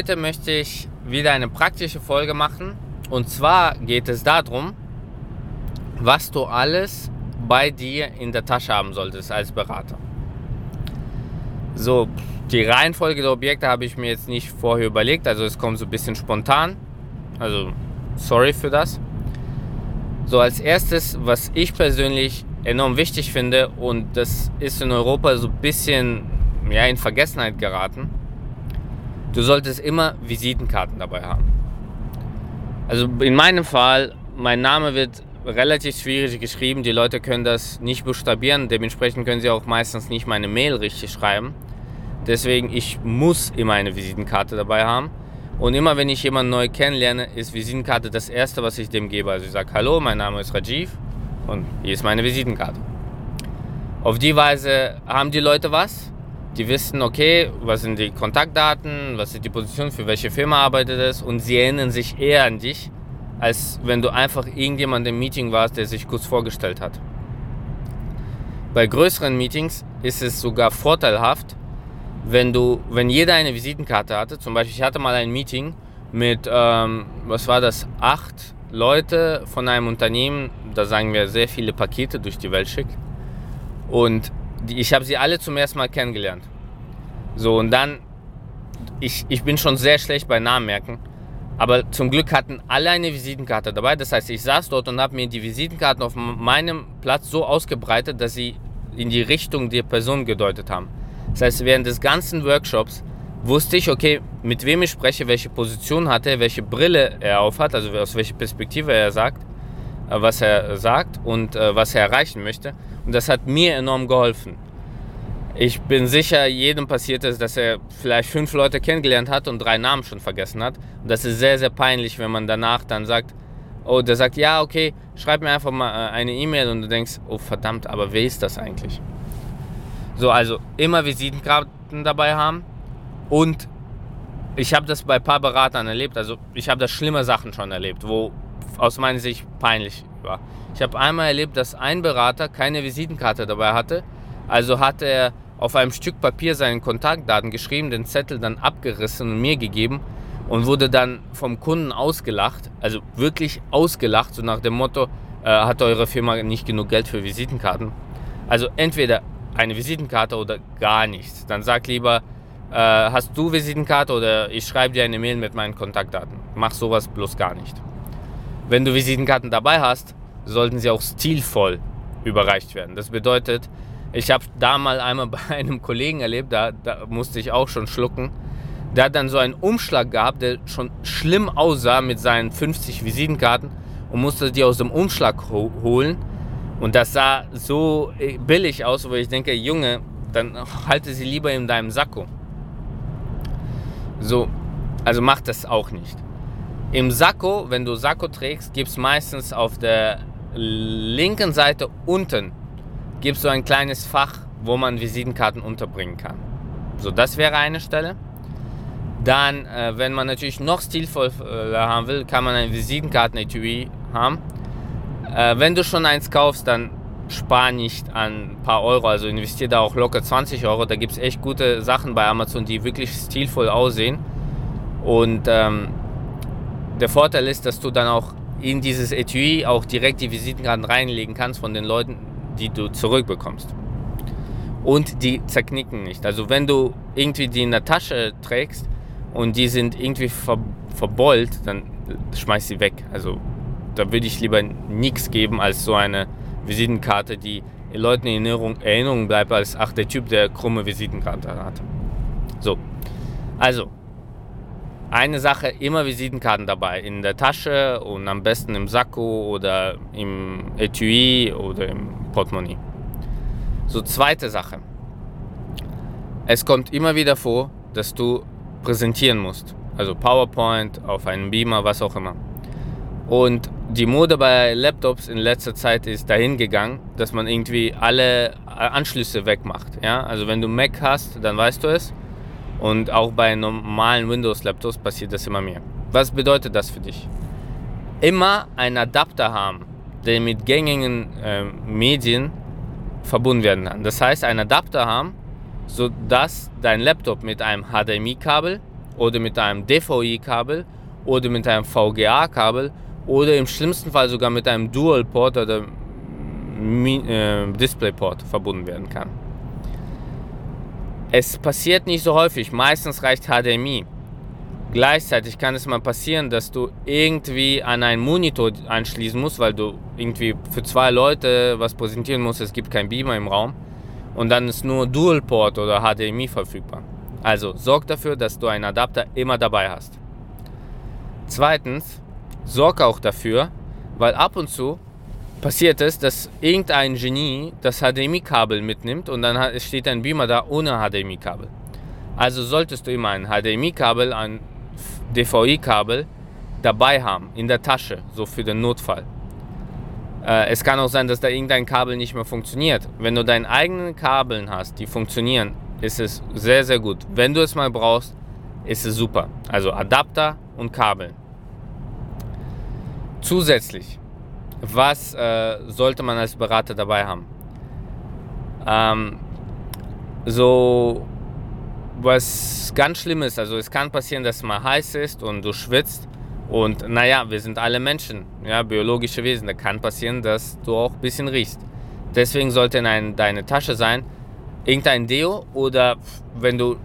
Heute möchte ich wieder eine praktische Folge machen. Und zwar geht es darum, was du alles bei dir in der Tasche haben solltest als Berater. So, die Reihenfolge der Objekte habe ich mir jetzt nicht vorher überlegt, also es kommt so ein bisschen spontan. Also, sorry für das. So, als erstes, was ich persönlich enorm wichtig finde, und das ist in Europa so ein bisschen ja, in Vergessenheit geraten, du solltest immer Visitenkarten dabei haben. Also in meinem Fall, mein Name wird relativ schwierig geschrieben, die Leute können das nicht buchstabieren, dementsprechend können sie auch meistens nicht meine Mail richtig schreiben. Deswegen, ich muss immer eine Visitenkarte dabei haben. Und immer wenn ich jemanden neu kennenlerne, ist Visitenkarte das Erste, was ich dem gebe. Also ich sage, hallo, mein Name ist Rajiv und hier ist meine Visitenkarte. Auf die Weise haben die Leute was. Die wissen, okay, was sind die Kontaktdaten, was ist die Position, für welche Firma arbeitet es und sie erinnern sich eher an dich, als wenn du einfach irgendjemand im Meeting warst, der sich kurz vorgestellt hat. Bei größeren Meetings ist es sogar vorteilhaft, wenn du, wenn jeder eine Visitenkarte hatte, zum Beispiel ich hatte mal ein Meeting mit, ähm, was war das, acht Leute von einem Unternehmen, da sagen wir sehr viele Pakete durch die Welt schickt. Und die, ich habe sie alle zum ersten Mal kennengelernt. So, und dann, ich, ich bin schon sehr schlecht bei Namen merken. Aber zum Glück hatten alle eine Visitenkarte dabei. Das heißt, ich saß dort und habe mir die Visitenkarten auf meinem Platz so ausgebreitet, dass sie in die Richtung der Person gedeutet haben. Das heißt, während des ganzen Workshops wusste ich, okay, mit wem ich spreche, welche Position hat er, welche Brille er aufhat, also aus welcher Perspektive er sagt, äh, was er sagt und äh, was er erreichen möchte. Und das hat mir enorm geholfen. Ich bin sicher, jedem passiert es, dass er vielleicht fünf Leute kennengelernt hat und drei Namen schon vergessen hat. Und das ist sehr, sehr peinlich, wenn man danach dann sagt, oh, der sagt, ja, okay, schreib mir einfach mal äh, eine E-Mail und du denkst, oh verdammt, aber wer ist das eigentlich? So, also immer Visitenkarten dabei haben. Und ich habe das bei ein paar Beratern erlebt. Also ich habe das schlimme Sachen schon erlebt, wo aus meiner Sicht peinlich war. Ich habe einmal erlebt, dass ein Berater keine Visitenkarte dabei hatte. Also hat er auf einem Stück Papier seine Kontaktdaten geschrieben, den Zettel dann abgerissen und mir gegeben und wurde dann vom Kunden ausgelacht. Also wirklich ausgelacht, so nach dem Motto, äh, hat eure Firma nicht genug Geld für Visitenkarten. Also entweder eine Visitenkarte oder gar nichts. Dann sag lieber, äh, hast du Visitenkarte oder ich schreibe dir eine Mail mit meinen Kontaktdaten. Mach sowas bloß gar nicht. Wenn du Visitenkarten dabei hast, sollten sie auch stilvoll überreicht werden. Das bedeutet, ich habe da mal einmal bei einem Kollegen erlebt, da, da musste ich auch schon schlucken. Der hat dann so einen Umschlag gehabt, der schon schlimm aussah mit seinen 50 Visitenkarten und musste die aus dem Umschlag ho holen und das sah so äh, billig aus, wo ich denke, Junge, dann halte sie lieber in deinem Sakko. So, also mach das auch nicht. Im Sakko, wenn du Sakko trägst, gibt es meistens auf der linken Seite unten gibst du ein kleines Fach, wo man Visitenkarten unterbringen kann. So, das wäre eine Stelle. Dann, äh, wenn man natürlich noch stilvoller haben will, kann man ein Visitenkarten-Etui haben. Äh, wenn du schon eins kaufst, dann spar nicht an ein paar Euro, also investier da auch locker 20 Euro. Da gibt es echt gute Sachen bei Amazon, die wirklich stilvoll aussehen. Und ähm, der Vorteil ist, dass du dann auch in dieses Etui auch direkt die Visitenkarten reinlegen kannst von den Leuten, die du zurückbekommst. Und die zerknicken nicht. Also wenn du irgendwie die in der Tasche trägst und die sind irgendwie ver verbeult, dann schmeiß sie weg. Also da würde ich lieber nichts geben als so eine Visitenkarte, die Leuten in Erinnerung, Erinnerung bleibt, als ach, der Typ, der krumme Visitenkarte hat. So, also, eine Sache, immer Visitenkarten dabei, in der Tasche und am besten im Sakko oder im Etui oder im Portemonnaie. So, zweite Sache. Es kommt immer wieder vor, dass du präsentieren musst. Also PowerPoint, auf einem Beamer, was auch immer. Und die Mode bei Laptops in letzter Zeit ist dahin gegangen, dass man irgendwie alle Anschlüsse wegmacht. Ja? Also wenn du Mac hast, dann weißt du es. Und auch bei normalen Windows-Laptops passiert das immer mehr. Was bedeutet das für dich? Immer einen Adapter haben, der mit gängigen äh, Medien verbunden werden kann. Das heißt, einen Adapter haben, sodass dein Laptop mit einem HDMI-Kabel oder mit einem DVI-Kabel oder mit einem VGA-Kabel oder im schlimmsten Fall sogar mit einem Dual-Port oder äh, DisplayPort verbunden werden kann. Es passiert nicht so häufig, meistens reicht HDMI. Gleichzeitig kann es mal passieren, dass du irgendwie an einen Monitor anschließen musst, weil du irgendwie für zwei Leute was präsentieren musst. Es gibt kein Beamer im Raum und dann ist nur Dual-Port oder HDMI verfügbar. Also sorg dafür, dass du einen Adapter immer dabei hast. Zweitens, sorg auch dafür, weil ab und zu passiert es, dass irgendein Genie das HDMI-Kabel mitnimmt und dann steht ein Beamer da ohne HDMI-Kabel. Also solltest du immer ein HDMI-Kabel, ein DVI-Kabel dabei haben, in der Tasche, so für den Notfall. Äh, es kann auch sein, dass da irgendein Kabel nicht mehr funktioniert. Wenn du deine eigenen Kabeln hast, die funktionieren, ist es sehr, sehr gut. Wenn du es mal brauchst, ist es super. Also Adapter und Kabel. Zusätzlich, was äh, sollte man als Berater dabei haben? Ähm, so was ganz schlimm ist, also es kann passieren, dass es mal heiß ist und du schwitzt und naja, wir sind alle Menschen, ja, biologische Wesen, da kann passieren, dass du auch ein bisschen riechst. Deswegen sollte in ein, deine Tasche sein irgendein Deo oder wenn du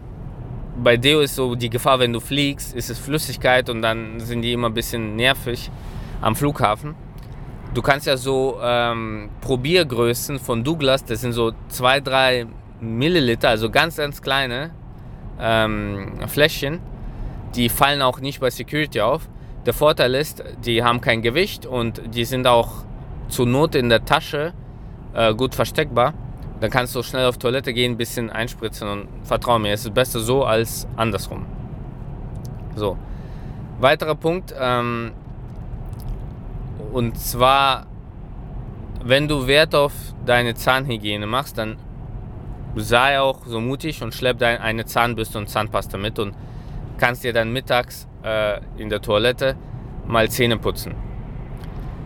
bei Deo ist so die Gefahr, wenn du fliegst, ist es Flüssigkeit und dann sind die immer ein bisschen nervig am Flughafen. Du kannst ja so ähm, Probiergrößen von Douglas, das sind so 2-3 Milliliter, also ganz, ganz kleine ähm, Fläschchen. Die fallen auch nicht bei Security auf. Der Vorteil ist, die haben kein Gewicht und die sind auch zur Not in der Tasche äh, gut versteckbar. Dann kannst du schnell auf Toilette gehen, ein bisschen einspritzen und vertrau mir, es ist besser so als andersrum. So. Weiterer Punkt, ähm, und zwar, wenn du Wert auf deine Zahnhygiene machst, dann sei auch so mutig und schlepp deine eine Zahnbürste und Zahnpasta mit und kannst dir dann mittags äh, in der Toilette mal Zähne putzen.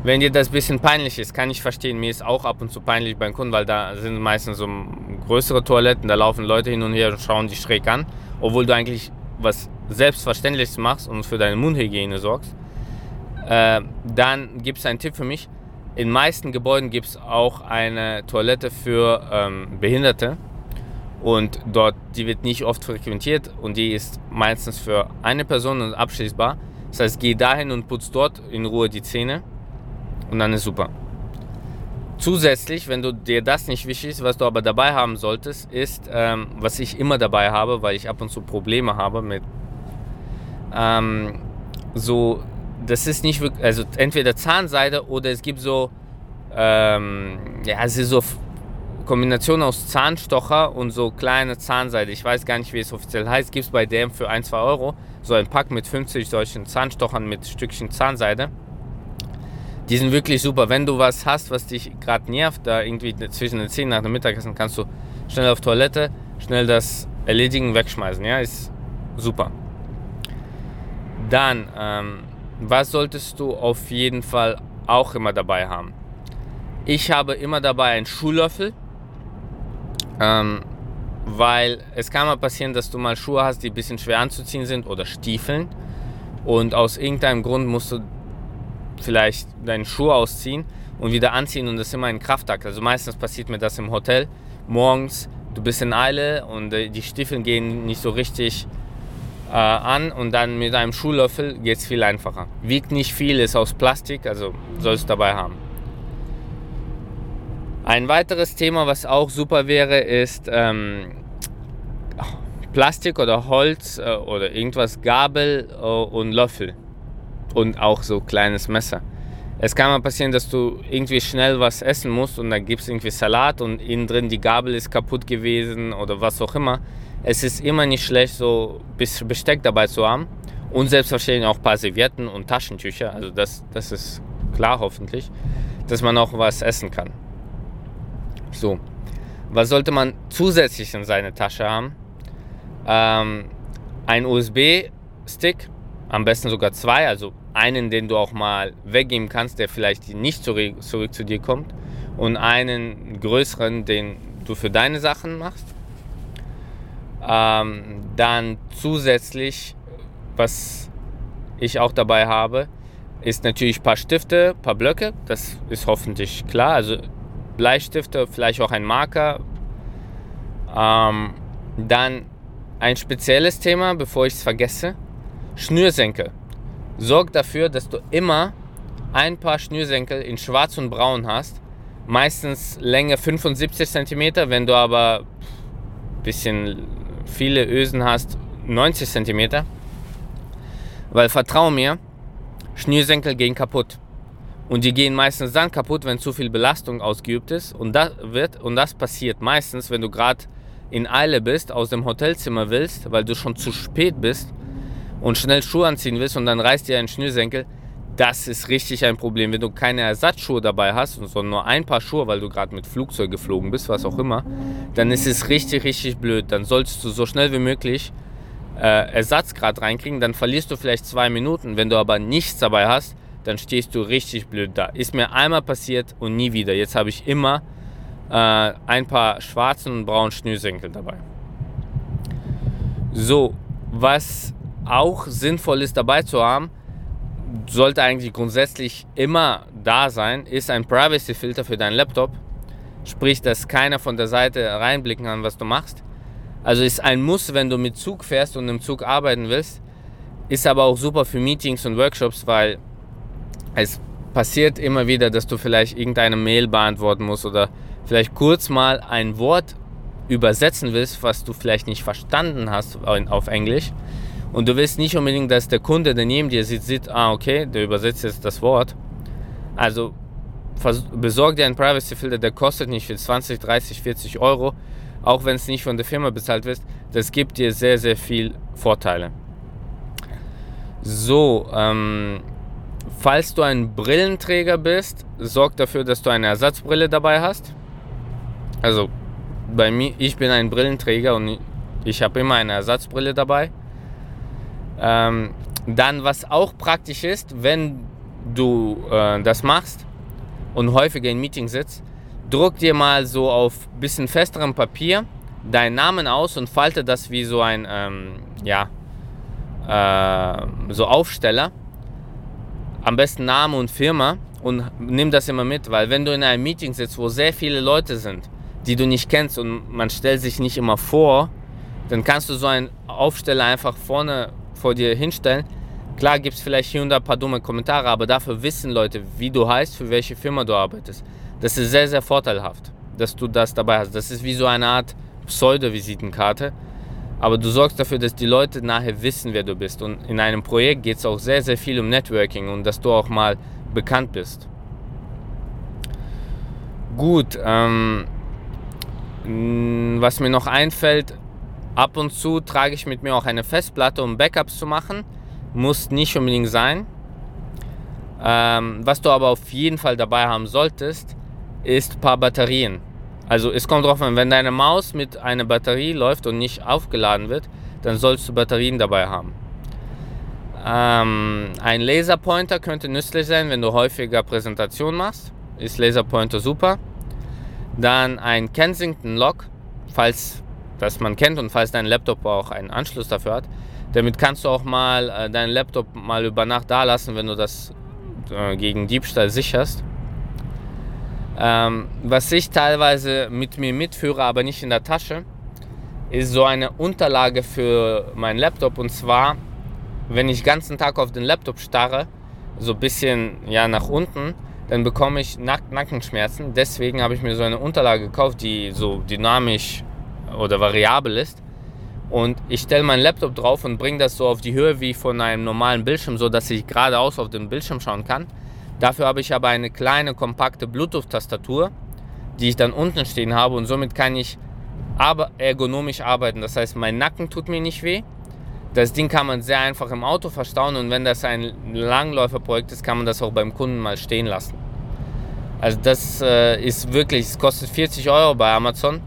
Wenn dir das ein bisschen peinlich ist, kann ich verstehen. Mir ist auch ab und zu peinlich beim Kunden, weil da sind meistens so größere Toiletten, da laufen Leute hin und her und schauen dich schräg an, obwohl du eigentlich was Selbstverständliches machst und für deine Mundhygiene sorgst. Äh, dann gibt es einen Tipp für mich. In meisten Gebäuden gibt es auch eine Toilette für ähm, Behinderte. Und dort, die wird nicht oft frequentiert und die ist meistens für eine Person abschließbar. Das heißt, geh dahin und putz dort in Ruhe die Zähne und dann ist super. Zusätzlich, wenn du dir das nicht wichtig ist, was du aber dabei haben solltest, ist, ähm, was ich immer dabei habe, weil ich ab und zu Probleme habe mit ähm, so, das ist nicht wirklich, also entweder Zahnseide oder es gibt so, ähm, ja, es ist so Kombination aus Zahnstocher und so kleine Zahnseide. Ich weiß gar nicht, wie es offiziell heißt. Gibt es bei DM für 1, 2 Euro. So ein Pack mit 50 solchen Zahnstochern mit Stückchen Zahnseide. Die sind wirklich super. Wenn du was hast, was dich gerade nervt, da irgendwie zwischen den Zähnen nach dem Mittagessen, kannst du schnell auf Toilette, schnell das erledigen, wegschmeißen. Ja, ist super. Dann, ähm, was solltest du auf jeden Fall auch immer dabei haben? Ich habe immer dabei einen Schuhlöffel, ähm, weil es kann mal passieren, dass du mal Schuhe hast, die ein bisschen schwer anzuziehen sind oder Stiefeln und aus irgendeinem Grund musst du vielleicht deinen Schuh ausziehen und wieder anziehen und das ist immer ein Kraftakt. Also meistens passiert mir das im Hotel. Morgens, du bist in Eile und äh, die Stiefel gehen nicht so richtig äh, an und dann mit einem Schuhlöffel geht es viel einfacher. Wiegt nicht viel, ist aus Plastik, also sollst du dabei haben. Ein weiteres Thema, was auch super wäre, ist ähm, Plastik oder Holz äh, oder irgendwas, Gabel äh, und Löffel und auch so kleines Messer. Es kann mal passieren, dass du irgendwie schnell was essen musst und da gibt es irgendwie Salat und innen drin die Gabel ist kaputt gewesen oder was auch immer. Es ist immer nicht schlecht, so Besteck dabei zu haben und selbstverständlich auch ein paar Servietten und Taschentücher. Also das, das ist klar hoffentlich, dass man auch was essen kann. So, was sollte man zusätzlich in seiner Tasche haben? Ähm, ein USB-Stick, am besten sogar zwei, also einen, den du auch mal weggeben kannst, der vielleicht nicht zurück zu dir kommt und einen größeren, den du für deine Sachen machst. Ähm, dann zusätzlich, was ich auch dabei habe, ist natürlich ein paar Stifte, ein paar Blöcke. Das ist hoffentlich klar. Also Bleistifte, vielleicht auch ein Marker. Ähm, dann ein spezielles Thema, bevor ich es vergesse. Schnürsenkel. Sorg dafür, dass du immer ein paar Schnürsenkel in schwarz und braun hast. Meistens Länge 75 cm, wenn du aber ein bisschen viele Ösen hast, 90 cm. Weil vertrau mir, Schnürsenkel gehen kaputt. Und die gehen meistens dann kaputt, wenn zu viel Belastung ausgeübt ist. Und das, wird, und das passiert meistens, wenn du gerade in Eile bist, aus dem Hotelzimmer willst, weil du schon zu spät bist und schnell Schuhe anziehen willst und dann reißt dir ein Schnürsenkel. Das ist richtig ein Problem. Wenn du keine Ersatzschuhe dabei hast, sondern nur ein paar Schuhe, weil du gerade mit Flugzeug geflogen bist, was auch immer, dann ist es richtig, richtig blöd. Dann solltest du so schnell wie möglich äh, Ersatzgrad reinkriegen, dann verlierst du vielleicht zwei Minuten. Wenn du aber nichts dabei hast, dann stehst du richtig blöd da. Ist mir einmal passiert und nie wieder. Jetzt habe ich immer äh, ein paar schwarzen und braunen Schnürsenkel dabei. So, was auch sinnvoll ist dabei zu haben, sollte eigentlich grundsätzlich immer da sein, ist ein Privacy-Filter für deinen Laptop. Sprich, dass keiner von der Seite reinblicken kann, was du machst. Also ist ein Muss, wenn du mit Zug fährst und im Zug arbeiten willst. Ist aber auch super für Meetings und Workshops, weil es passiert immer wieder, dass du vielleicht irgendeine Mail beantworten musst oder vielleicht kurz mal ein Wort übersetzen willst, was du vielleicht nicht verstanden hast auf Englisch. Und du willst nicht unbedingt, dass der Kunde, der neben dir sieht, sieht, ah, okay, der übersetzt jetzt das Wort. Also besorg dir einen Privacy Filter, der kostet nicht viel, 20, 30, 40 Euro auch wenn es nicht von der Firma bezahlt wird, das gibt dir sehr, sehr viel Vorteile. So, ähm, falls du ein Brillenträger bist, sorg dafür, dass du eine Ersatzbrille dabei hast. Also bei mir, ich bin ein Brillenträger und ich habe immer eine Ersatzbrille dabei. Ähm, dann, was auch praktisch ist, wenn du äh, das machst und häufiger in Meetings sitzt, druck dir mal so auf bisschen festerem Papier deinen Namen aus und falte das wie so ein, ähm, ja, äh, so Aufsteller. Am besten Name und Firma und nimm das immer mit, weil wenn du in einem Meeting sitzt, wo sehr viele Leute sind, die du nicht kennst und man stellt sich nicht immer vor, dann kannst du so einen Aufsteller einfach vorne vor dir hinstellen. Klar gibt es vielleicht hier und da ein paar dumme Kommentare, aber dafür wissen Leute, wie du heißt, für welche Firma du arbeitest. Das ist sehr, sehr vorteilhaft, dass du das dabei hast. Das ist wie so eine Art Pseudo-Visitenkarte. Aber du sorgst dafür, dass die Leute nachher wissen, wer du bist. Und in einem Projekt geht es auch sehr, sehr viel um Networking und dass du auch mal bekannt bist. Gut, ähm, was mir noch einfällt, ab und zu trage ich mit mir auch eine Festplatte, um Backups zu machen. Muss nicht unbedingt sein. Ähm, was du aber auf jeden Fall dabei haben solltest, ist ein paar Batterien. Also es kommt drauf an, wenn deine Maus mit einer Batterie läuft und nicht aufgeladen wird, dann sollst du Batterien dabei haben. Ähm, ein Laserpointer könnte nützlich sein, wenn du häufiger Präsentationen machst. Ist Laserpointer super. Dann ein Kensington Lock, falls das man kennt und falls dein Laptop auch einen Anschluss dafür hat. Damit kannst du auch mal äh, deinen Laptop mal über Nacht da lassen, wenn du das äh, gegen Diebstahl sicherst. Ähm, was ich teilweise mit mir mitführe, aber nicht in der Tasche, ist so eine Unterlage für meinen Laptop. Und zwar, wenn ich ganzen Tag auf den Laptop starre, so ein bisschen ja, nach unten, dann bekomme ich Nack Nackenschmerzen. Deswegen habe ich mir so eine Unterlage gekauft, die so dynamisch oder variabel ist. Und ich stelle meinen Laptop drauf und bringe das so auf die Höhe wie von einem normalen Bildschirm, so dass ich geradeaus auf den Bildschirm schauen kann. Dafür habe ich aber eine kleine, kompakte Bluetooth-Tastatur, die ich dann unten stehen habe und somit kann ich aber ergonomisch arbeiten. Das heißt, mein Nacken tut mir nicht weh. Das Ding kann man sehr einfach im Auto verstauen und wenn das ein Langläuferprojekt ist, kann man das auch beim Kunden mal stehen lassen. Also das äh, ist wirklich, es kostet 40 Euro bei Amazon.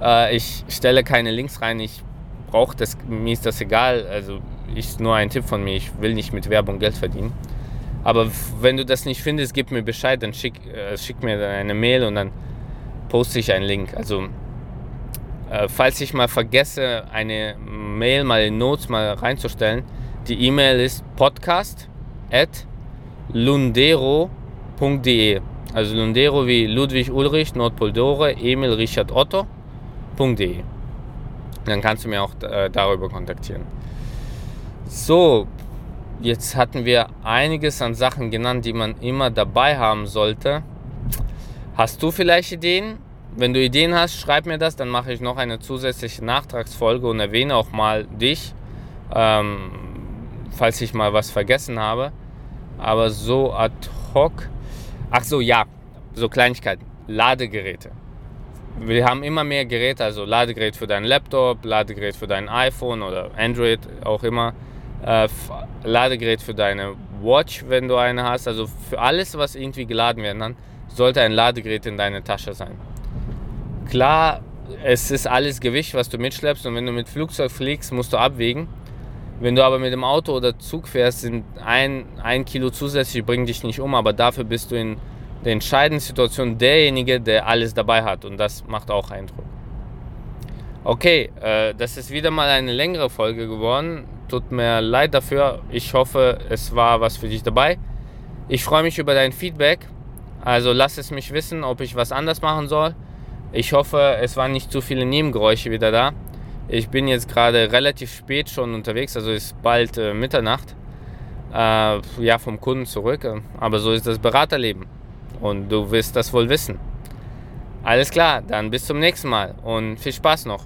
Äh, ich stelle keine Links rein, ich brauche das, mir ist das egal. Also ist nur ein Tipp von mir, ich will nicht mit Werbung Geld verdienen. Aber wenn du das nicht findest, gib mir Bescheid, dann schick, äh, schick mir eine Mail und dann poste ich einen Link. Also Äh, falls ich mal vergesse, eine Mail mal in Notes mal reinzustellen, die E-Mail ist podcast at lundero.de. Also Lundero wie Ludwig Ulrich, Nordpol Dore, Emil Richard Otto.de. Dann kannst du mir auch äh, darüber kontaktieren. So, jetzt hatten wir einiges an Sachen genannt, die man immer dabei haben sollte. Hast du vielleicht Ideen? Wenn du Ideen hast, schreib mir das, dann mache ich noch eine zusätzliche Nachtragsfolge und erwähne auch mal dich, ähm, falls ich mal was vergessen habe. Aber so ad hoc. Ach so, ja, so Kleinigkeiten. Ladegeräte. Wir haben immer mehr Geräte, also Ladegerät für deinen Laptop, Ladegerät für dein iPhone oder Android, auch immer. Äh, Ladegerät für deine Watch, wenn du eine hast. Also für alles, was irgendwie geladen werden kann, sollte ein Ladegerät in deiner Tasche sein. Klar, es ist alles Gewicht, was du mitschleppst und wenn du mit Flugzeug fliegst, musst du abwägen. Wenn du aber mit dem Auto oder Zug fährst, sind ein, ein Kilo zusätzlich, bringen dich nicht um, aber dafür bist du in der entscheidenden Situation derjenige, der alles dabei hat und das macht auch Eindruck. Okay, äh, das ist wieder mal eine längere Folge geworden. Tut mir leid dafür. Ich hoffe, es war was für dich dabei. Ich freue mich über dein Feedback. Also lass es mich wissen, ob ich was anders machen soll. Ich hoffe, es waren nicht zu viele Nebengeräusche wieder da. Ich bin jetzt gerade relativ spät schon unterwegs, also ist bald äh, Mitternacht. Äh, ja, vom Kunden zurück. Aber so ist das Beraterleben. Und du wirst das wohl wissen. Alles klar, dann bis zum nächsten Mal und viel Spaß noch.